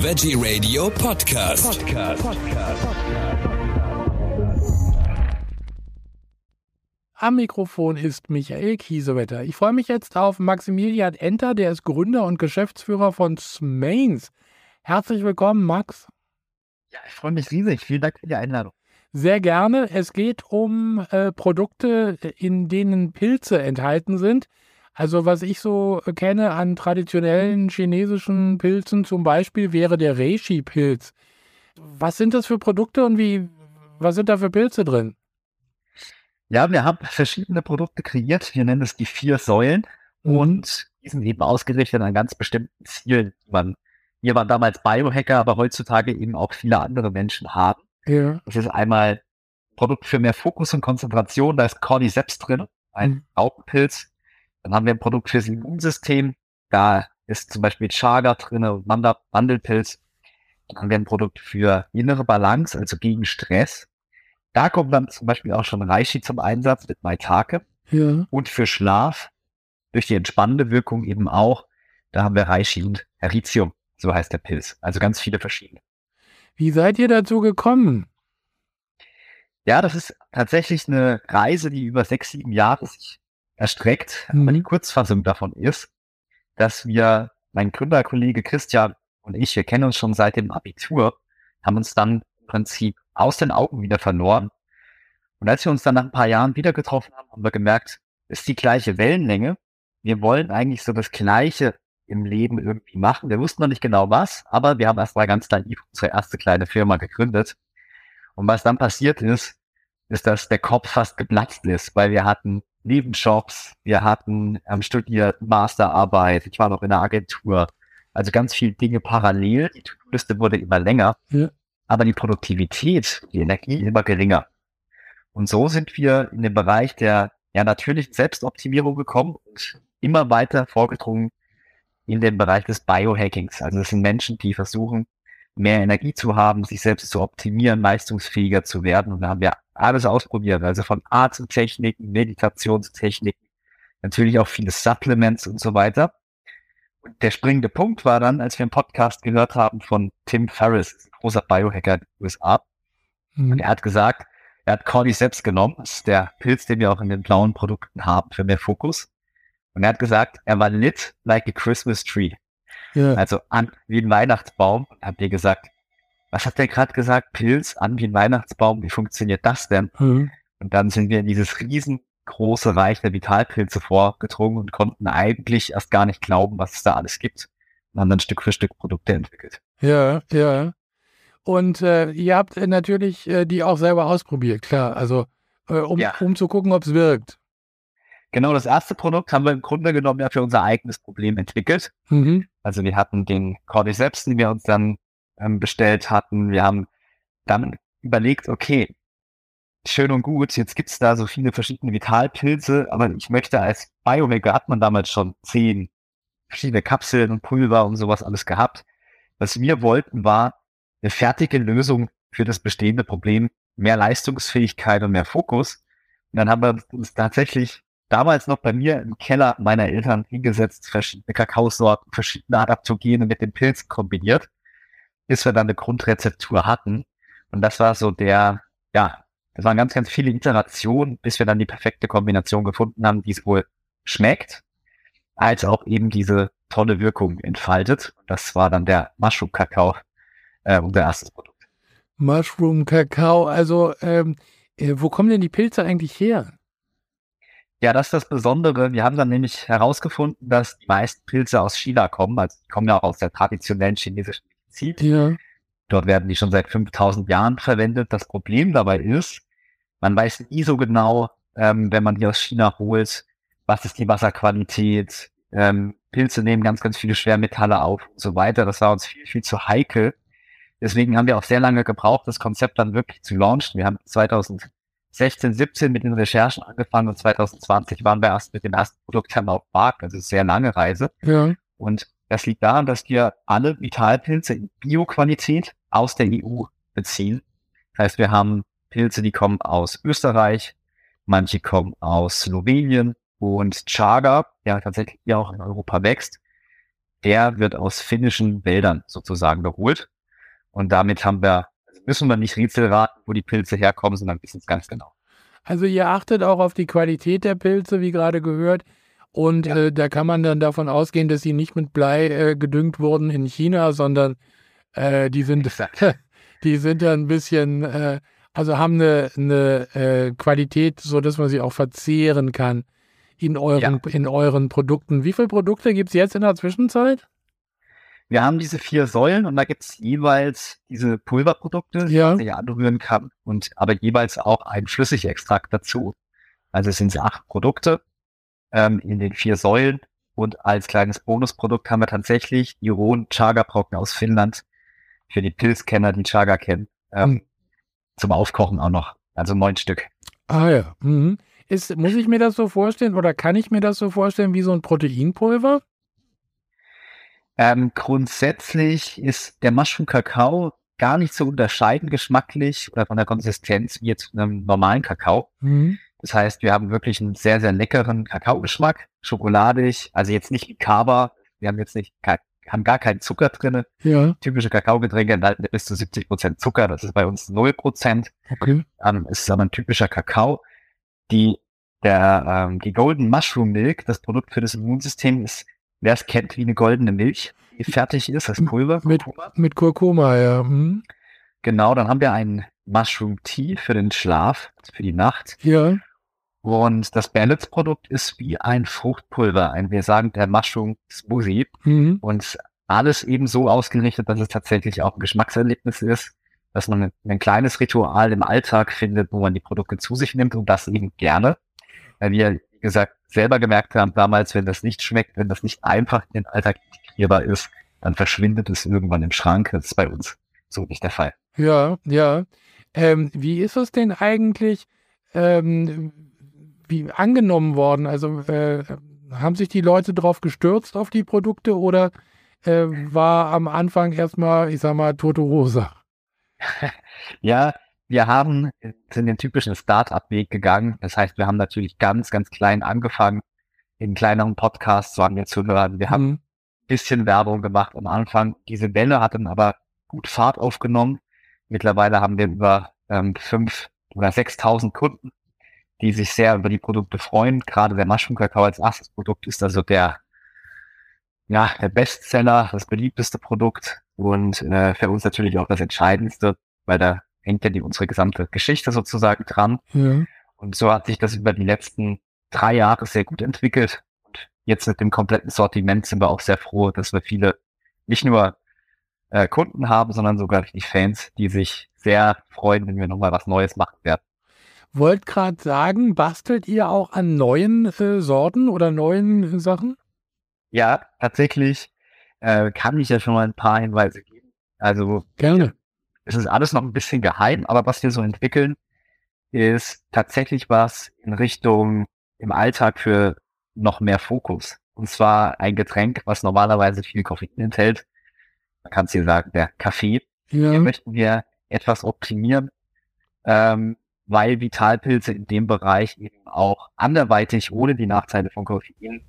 Veggie Radio Podcast. Podcast. Am Mikrofon ist Michael Kiesewetter. Ich freue mich jetzt auf Maximilian Enter, der ist Gründer und Geschäftsführer von Smains. Herzlich willkommen, Max. Ja, ich freue mich riesig. Vielen Dank für die Einladung. Sehr gerne. Es geht um äh, Produkte, in denen Pilze enthalten sind. Also was ich so kenne an traditionellen chinesischen Pilzen zum Beispiel wäre der Reishi-Pilz. Was sind das für Produkte und wie, was sind da für Pilze drin? Ja, wir haben verschiedene Produkte kreiert. Wir nennen es die vier Säulen mhm. und die sind eben ausgerichtet an ganz bestimmten Zielen, die man, wir waren damals Biohacker, aber heutzutage eben auch viele andere Menschen haben. Ja. Das ist einmal Produkt für mehr Fokus und Konzentration, da ist Cordyceps drin, ein mhm. Raupenpilz, dann haben wir ein Produkt fürs Immunsystem. Da ist zum Beispiel Chaga drin und Mandelpilz. Dann haben wir ein Produkt für innere Balance, also gegen Stress. Da kommt dann zum Beispiel auch schon Reishi zum Einsatz mit Maitake. Ja. Und für Schlaf, durch die entspannende Wirkung eben auch, da haben wir Reishi und Heritium, so heißt der Pilz. Also ganz viele verschiedene. Wie seid ihr dazu gekommen? Ja, das ist tatsächlich eine Reise, die über sechs, sieben Jahre sich erstreckt. Mhm. Aber die Kurzfassung davon ist, dass wir, mein Gründerkollege Christian und ich, wir kennen uns schon seit dem Abitur, haben uns dann im Prinzip aus den Augen wieder verloren. Und als wir uns dann nach ein paar Jahren wieder getroffen haben, haben wir gemerkt, es ist die gleiche Wellenlänge. Wir wollen eigentlich so das Gleiche im Leben irgendwie machen. Wir wussten noch nicht genau was, aber wir haben erst mal ganz naiv unsere erste kleine Firma gegründet. Und was dann passiert ist, ist, dass der Kopf fast geplatzt ist, weil wir hatten Nebenjobs, wir hatten ähm, studiert, Masterarbeit, ich war noch in der Agentur. Also ganz viele Dinge parallel. Die To-Do-Liste wurde immer länger, ja. aber die Produktivität, die Energie immer geringer. Und so sind wir in den Bereich der ja natürlichen Selbstoptimierung gekommen und immer weiter vorgedrungen in den Bereich des Biohackings. Also das sind Menschen, die versuchen, mehr Energie zu haben, sich selbst zu optimieren, leistungsfähiger zu werden. Und da haben wir alles ausprobiert, also von Atemtechniken, Meditationstechniken, natürlich auch viele Supplements und so weiter. Und der springende Punkt war dann, als wir einen Podcast gehört haben von Tim Ferriss, großer Biohacker in den USA. Mhm. Und er hat gesagt, er hat Cordyceps genommen, das ist der Pilz, den wir auch in den blauen Produkten haben für mehr Fokus. Und er hat gesagt, er war lit like a Christmas tree. Ja. Also an wie ein Weihnachtsbaum. Und habt ihr gesagt, was hat der gerade gesagt? Pilz an wie ein Weihnachtsbaum. Wie funktioniert das denn? Mhm. Und dann sind wir in dieses riesengroße Reich der Vitalpilze vorgedrungen und konnten eigentlich erst gar nicht glauben, was es da alles gibt. Und haben dann Stück für Stück Produkte entwickelt. Ja, ja. Und äh, ihr habt natürlich äh, die auch selber ausprobiert, klar. Also äh, um, ja. um zu gucken, ob es wirkt. Genau, das erste Produkt haben wir im Grunde genommen ja für unser eigenes Problem entwickelt. Mhm. Also wir hatten den Cordyceps, den wir uns dann ähm, bestellt hatten. Wir haben dann überlegt, okay, schön und gut, jetzt gibt's da so viele verschiedene Vitalpilze, aber ich möchte als Biomaker hat man damals schon zehn verschiedene Kapseln und Pulver und sowas alles gehabt. Was wir wollten, war eine fertige Lösung für das bestehende Problem, mehr Leistungsfähigkeit und mehr Fokus. Und dann haben wir uns tatsächlich damals noch bei mir im Keller meiner Eltern hingesetzt, verschiedene Kakaosorten, verschiedene Adaptogene mit dem Pilz kombiniert bis wir dann eine Grundrezeptur hatten. Und das war so der, ja, das waren ganz, ganz viele Iterationen, bis wir dann die perfekte Kombination gefunden haben, die es wohl schmeckt, als auch eben diese tolle Wirkung entfaltet. Und das war dann der Mushroom Kakao, äh, unser erstes Produkt. Mushroom Kakao, also ähm, äh, wo kommen denn die Pilze eigentlich her? Ja, das ist das Besondere. Wir haben dann nämlich herausgefunden, dass die meisten Pilze aus China kommen. Also die kommen ja auch aus der traditionellen chinesischen zieht. Ja. Dort werden die schon seit 5000 Jahren verwendet. Das Problem dabei ist, man weiß nie so genau, ähm, wenn man die aus China holt, was ist die Wasserqualität. Ähm, Pilze nehmen ganz, ganz viele Schwermetalle auf und so weiter. Das war uns viel, viel zu heikel. Deswegen haben wir auch sehr lange gebraucht, das Konzept dann wirklich zu launchen. Wir haben 2016, 17 mit den Recherchen angefangen und 2020 waren wir erst mit dem ersten Produkt auf dem Markt. Also sehr lange Reise. Ja. Und das liegt daran, dass wir alle Vitalpilze in Bioqualität aus der EU beziehen. Das heißt, wir haben Pilze, die kommen aus Österreich, manche kommen aus Slowenien und Chaga, der tatsächlich hier auch in Europa wächst. der wird aus finnischen Wäldern sozusagen geholt. Und damit haben wir, also müssen wir nicht Rätsel raten, wo die Pilze herkommen, sondern wissen es ganz genau. Also ihr achtet auch auf die Qualität der Pilze, wie gerade gehört. Und ja. äh, da kann man dann davon ausgehen, dass sie nicht mit Blei äh, gedüngt wurden in China, sondern äh, die sind, die sind ja ein bisschen, äh, also haben eine, eine äh, Qualität, so dass man sie auch verzehren kann in euren, ja. in euren Produkten. Wie viele Produkte gibt es jetzt in der Zwischenzeit? Wir haben diese vier Säulen und da gibt es jeweils diese Pulverprodukte, ja. die man anrühren kann und aber jeweils auch ein Flüssigextrakt dazu. Also es sind acht Produkte ähm, in den vier Säulen und als kleines Bonusprodukt haben wir tatsächlich die rohen Chaga-Brocken aus Finnland für die Pilzkenner, die Chaga kennen, ähm, hm. zum Aufkochen auch noch. Also neun Stück. Ah ja. Mhm. Ist, muss ich mir das so vorstellen oder kann ich mir das so vorstellen wie so ein Proteinpulver? Ähm, grundsätzlich ist der Mushroom Kakao gar nicht so unterscheidend geschmacklich oder von der Konsistenz wie jetzt einem normalen Kakao. Mhm. Das heißt, wir haben wirklich einen sehr, sehr leckeren Kakaogeschmack, schokoladig, also jetzt nicht Kaba. Wir haben jetzt nicht, haben gar keinen Zucker drinne. Ja. Typische Kakaogetränke enthalten bis zu 70 Prozent Zucker. Das ist bei uns 0 Prozent. Okay. Ähm, es ist aber ein typischer Kakao. Die, der, ähm, die Golden Mushroom Milk, das Produkt für das Immunsystem, ist, wer es kennt, wie eine goldene Milch, die fertig ist, das Pulver. Mit, mit Kurkuma, ja. Hm. Genau, dann haben wir einen Mushroom Tea für den Schlaf, für die Nacht. Ja. Und das Balance-Produkt ist wie ein Fruchtpulver, ein, wir sagen, der Mushroom Smoothie. Mhm. Und alles eben so ausgerichtet, dass es tatsächlich auch ein Geschmackserlebnis ist dass man ein kleines Ritual im Alltag findet, wo man die Produkte zu sich nimmt und das eben gerne. Weil wir, wie gesagt, selber gemerkt haben damals, wenn das nicht schmeckt, wenn das nicht einfach in den Alltag integrierbar ist, dann verschwindet es irgendwann im Schrank. Das ist bei uns so nicht der Fall. Ja, ja. Ähm, wie ist es denn eigentlich ähm, wie angenommen worden? Also äh, haben sich die Leute drauf gestürzt auf die Produkte oder äh, war am Anfang erstmal, ich sag mal, tote Rosa? ja, wir haben, sind den typischen Start-up-Weg gegangen. Das heißt, wir haben natürlich ganz, ganz klein angefangen. In kleineren Podcasts waren wir zu hören. Wir haben mhm. bisschen Werbung gemacht am Anfang. Diese Welle hat dann aber gut Fahrt aufgenommen. Mittlerweile haben wir über ähm, fünf oder sechstausend Kunden, die sich sehr über die Produkte freuen. Gerade der Mushroom Kakao als erstes Produkt ist also der, ja, der Bestseller, das beliebteste Produkt. Und äh, für uns natürlich auch das Entscheidendste, weil da hängt ja die, unsere gesamte Geschichte sozusagen dran. Ja. Und so hat sich das über die letzten drei Jahre sehr gut entwickelt. Und jetzt mit dem kompletten Sortiment sind wir auch sehr froh, dass wir viele, nicht nur äh, Kunden haben, sondern sogar die Fans, die sich sehr freuen, wenn wir nochmal was Neues machen werden. Wollt gerade sagen, bastelt ihr auch an neuen äh, Sorten oder neuen Sachen? Ja, tatsächlich äh, kann ich ja schon mal ein paar Hinweise geben. Also gerne. Es ist alles noch ein bisschen geheim, aber was wir so entwickeln, ist tatsächlich was in Richtung im Alltag für noch mehr Fokus. Und zwar ein Getränk, was normalerweise viel Koffein enthält. Man kann es hier sagen, der Kaffee. Ja. Hier möchten wir etwas optimieren, ähm, weil Vitalpilze in dem Bereich eben auch anderweitig ohne die Nachteile von Koffein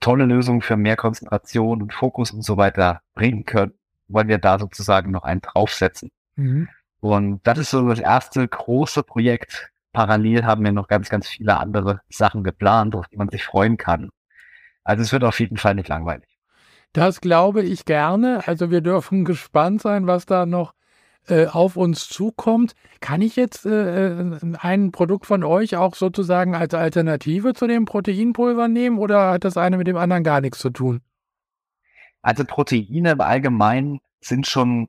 tolle Lösungen für mehr Konzentration und Fokus und so weiter bringen können, wollen wir da sozusagen noch einen draufsetzen. Mhm. Und das ist so das erste große Projekt. Parallel haben wir noch ganz, ganz viele andere Sachen geplant, auf die man sich freuen kann. Also es wird auf jeden Fall nicht langweilig. Das glaube ich gerne. Also wir dürfen gespannt sein, was da noch äh, auf uns zukommt. Kann ich jetzt äh, äh, ein Produkt von euch auch sozusagen als Alternative zu dem Proteinpulver nehmen oder hat das eine mit dem anderen gar nichts zu tun? Also Proteine im Allgemeinen sind schon,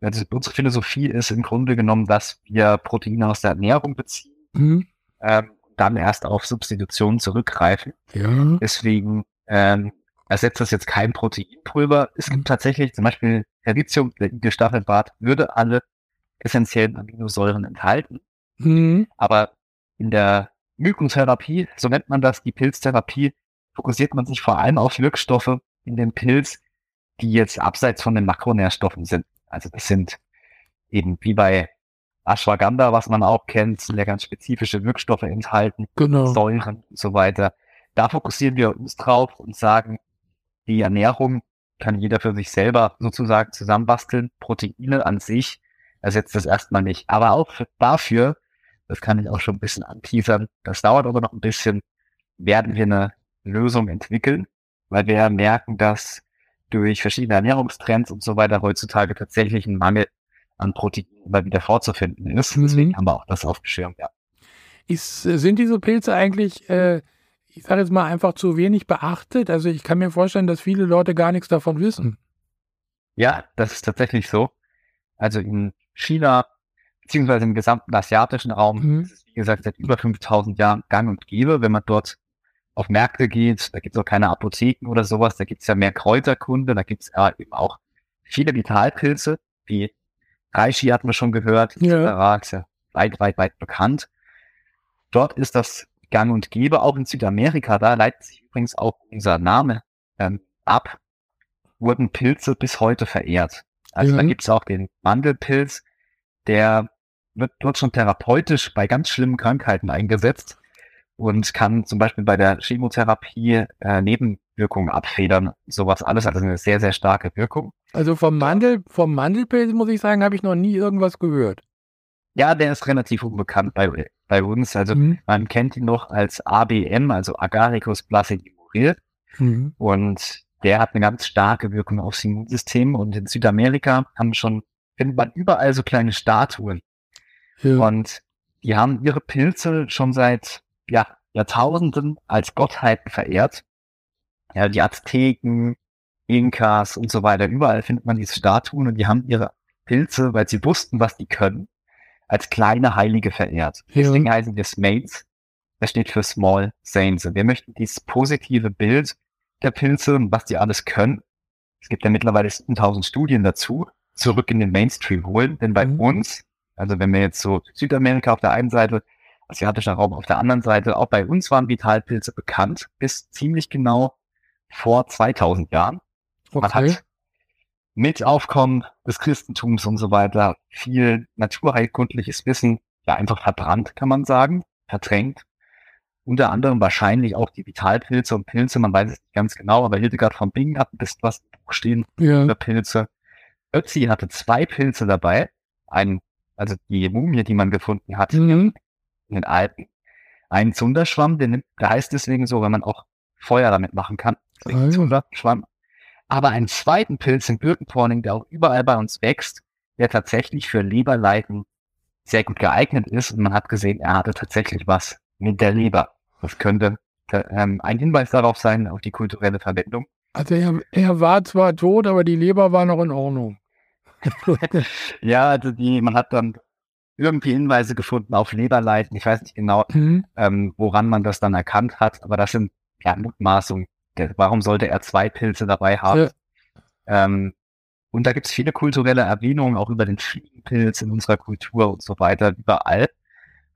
also unsere Philosophie ist im Grunde genommen, dass wir Proteine aus der Ernährung beziehen, mhm. ähm, dann erst auf Substitutionen zurückgreifen. Ja. Deswegen ähm, ersetzt das jetzt kein Proteinpulver. Es gibt tatsächlich zum Beispiel Heritium, der Stachelbart, würde alle essentiellen Aminosäuren enthalten. Mhm. Aber in der Mykotherapie, so nennt man das, die Pilztherapie, fokussiert man sich vor allem auf Wirkstoffe in dem Pilz, die jetzt abseits von den Makronährstoffen sind. Also das sind eben wie bei Ashwagandha, was man auch kennt, sind ja ganz spezifische Wirkstoffe enthalten, genau. Säuren und so weiter. Da fokussieren wir uns drauf und sagen, die Ernährung kann jeder für sich selber sozusagen zusammenbasteln. Proteine an sich ersetzt das erstmal nicht. Aber auch dafür, das kann ich auch schon ein bisschen anteasern, das dauert aber noch ein bisschen, werden wir eine Lösung entwickeln, weil wir merken, dass durch verschiedene Ernährungstrends und so weiter heutzutage tatsächlich ein Mangel an Proteinen immer wieder vorzufinden ist. Mhm. Deswegen haben wir auch das aufgeschirmt, ja. Ist, sind diese Pilze eigentlich, äh, ich sage jetzt mal, einfach zu wenig beachtet? Also ich kann mir vorstellen, dass viele Leute gar nichts davon wissen. Ja, das ist tatsächlich so. Also in China, beziehungsweise im gesamten asiatischen Raum, mhm. ist es, wie gesagt, seit über 5000 Jahren gang und gäbe, wenn man dort auf Märkte geht, da gibt es auch keine Apotheken oder sowas, da gibt es ja mehr Kräuterkunde, da gibt es ja eben auch viele Vitalpilze, wie Reishi hatten wir schon gehört, ja. ist ja weit, weit, weit bekannt. Dort ist das gang und gäbe, auch in Südamerika, da leitet sich übrigens auch unser Name ähm, ab, wurden Pilze bis heute verehrt. Also ja. da gibt es auch den Mandelpilz, der wird dort schon therapeutisch bei ganz schlimmen Krankheiten eingesetzt und kann zum Beispiel bei der Chemotherapie äh, Nebenwirkungen abfedern, sowas alles, also eine sehr, sehr starke Wirkung. Also vom Mandel, vom Mandelpilz muss ich sagen, habe ich noch nie irgendwas gehört. Ja, der ist relativ unbekannt bei, bei uns. Also mhm. man kennt ihn noch als ABM, also Agaricus placidimuril. Mhm. Und der hat eine ganz starke Wirkung aufs Immunsystem. Und in Südamerika haben schon, findet man überall so kleine Statuen. Ja. Und die haben ihre Pilze schon seit ja, Jahrtausenden als Gottheiten verehrt. Ja, die Azteken, Inkas und so weiter, überall findet man diese Statuen und die haben ihre Pilze, weil sie wussten, was die können, als kleine Heilige verehrt. Ja. Deswegen heißen wir Smates. Das steht für Small Saints. Wir möchten dieses positive Bild der Pilze und was die alles können. Es gibt ja mittlerweile 7000 Studien dazu, zurück in den Mainstream holen. Denn bei mhm. uns, also wenn wir jetzt so Südamerika auf der einen Seite, asiatischer Raum auf der anderen Seite. Auch bei uns waren Vitalpilze bekannt, bis ziemlich genau vor 2000 Jahren. Okay. Man hat mit Aufkommen des Christentums und so weiter viel naturheilkundliches Wissen ja einfach verbrannt, kann man sagen, verdrängt. Unter anderem wahrscheinlich auch die Vitalpilze und Pilze, man weiß es nicht ganz genau, aber Hildegard von Bingen hat ein bisschen was im Buch stehen ja. über Pilze. Ötzi hatte zwei Pilze dabei, ein, also die Mumie, die man gefunden hat, mhm in den Alpen. Ein Zunderschwamm, der, nimmt, der heißt deswegen so, wenn man auch Feuer damit machen kann. Ah, Zunderschwamm. Aber einen zweiten Pilz, den Birkenporning, der auch überall bei uns wächst, der tatsächlich für Leberleiden sehr gut geeignet ist. Und man hat gesehen, er hatte tatsächlich was mit der Leber. Das könnte ähm, ein Hinweis darauf sein, auf die kulturelle Verwendung. Also er, er war zwar tot, aber die Leber war noch in Ordnung. ja, also die, man hat dann irgendwie Hinweise gefunden auf Leberleiten. Ich weiß nicht genau, mhm. ähm, woran man das dann erkannt hat, aber das sind ja Mutmaßungen. Warum sollte er zwei Pilze dabei haben? Ja. Ähm, und da gibt es viele kulturelle Erwähnungen auch über den Fliegenpilz in unserer Kultur und so weiter, überall.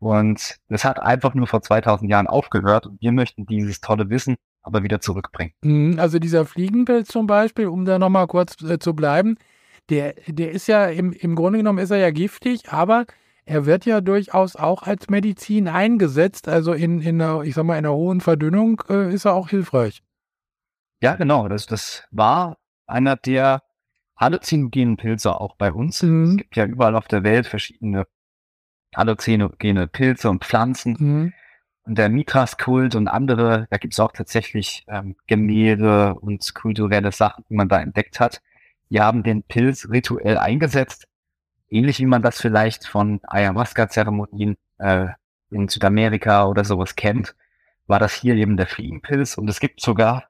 Und das hat einfach nur vor 2000 Jahren aufgehört und wir möchten dieses tolle Wissen aber wieder zurückbringen. Mhm, also dieser Fliegenpilz zum Beispiel, um da nochmal kurz äh, zu bleiben, der, der ist ja im, im Grunde genommen ist er ja giftig, aber er wird ja durchaus auch als Medizin eingesetzt. Also in, in einer, ich sag mal, in einer hohen Verdünnung äh, ist er auch hilfreich. Ja, genau. Das, das war einer der halluzinogenen Pilze auch bei uns. Mhm. Es gibt ja überall auf der Welt verschiedene halluzinogene Pilze und Pflanzen. Mhm. Und der Mitras-Kult und andere, da gibt es auch tatsächlich ähm, Gemälde und kulturelle Sachen, die man da entdeckt hat. Die haben den Pilz rituell eingesetzt ähnlich wie man das vielleicht von Ayahuasca-Zeremonien äh, in Südamerika oder sowas kennt, war das hier eben der Fliegenpilz. Und es gibt sogar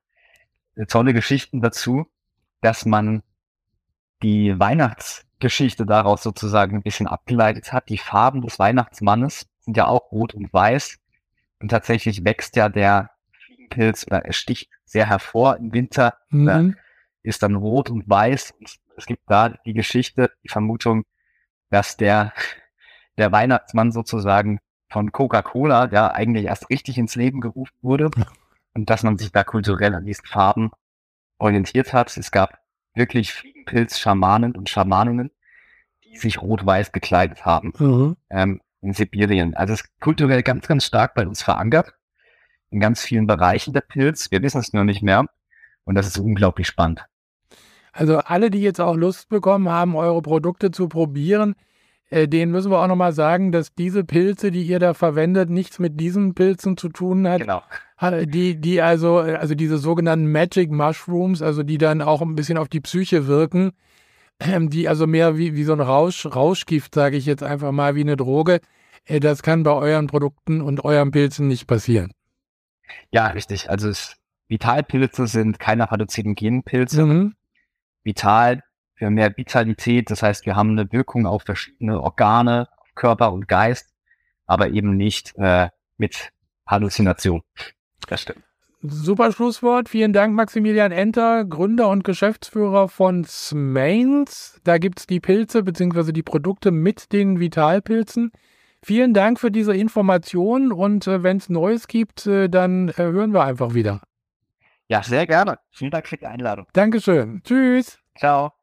äh, tolle Geschichten dazu, dass man die Weihnachtsgeschichte daraus sozusagen ein bisschen abgeleitet hat. Die Farben des Weihnachtsmannes sind ja auch rot und weiß. Und tatsächlich wächst ja der Fliegenpilz oder er sticht sehr hervor im Winter, mhm. ist dann rot und weiß. Und es gibt da die Geschichte, die Vermutung, dass der, der Weihnachtsmann sozusagen von Coca-Cola, der eigentlich erst richtig ins Leben gerufen wurde und dass man sich da kulturell an diesen Farben orientiert hat. Es gab wirklich Fliegenpilz-Schamanen und Schamaninnen, die sich rot-weiß gekleidet haben mhm. ähm, in Sibirien. Also es ist kulturell ganz, ganz stark bei uns verankert in ganz vielen Bereichen der Pilz. Wir wissen es nur nicht mehr und das ist unglaublich spannend. Also alle, die jetzt auch Lust bekommen haben, eure Produkte zu probieren, äh, denen müssen wir auch nochmal sagen, dass diese Pilze, die ihr da verwendet, nichts mit diesen Pilzen zu tun hat. Genau. Die, die also, also diese sogenannten Magic Mushrooms, also die dann auch ein bisschen auf die Psyche wirken, ähm, die also mehr wie, wie so ein Rausch, Rauschgift, sage ich jetzt einfach mal, wie eine Droge. Äh, das kann bei euren Produkten und euren Pilzen nicht passieren. Ja, richtig. Also es, Vitalpilze sind keine halluzinogenen Pilze. Mhm. Vital für mehr Vitalität, das heißt, wir haben eine Wirkung auf verschiedene Organe, Körper und Geist, aber eben nicht äh, mit Halluzination. Das stimmt. Super Schlusswort. Vielen Dank, Maximilian Enter, Gründer und Geschäftsführer von Smains. Da gibt es die Pilze bzw. die Produkte mit den Vitalpilzen. Vielen Dank für diese Information und äh, wenn es Neues gibt, äh, dann äh, hören wir einfach wieder. Ja, sehr gerne. Vielen Dank für die Einladung. Dankeschön. Tschüss. Ciao.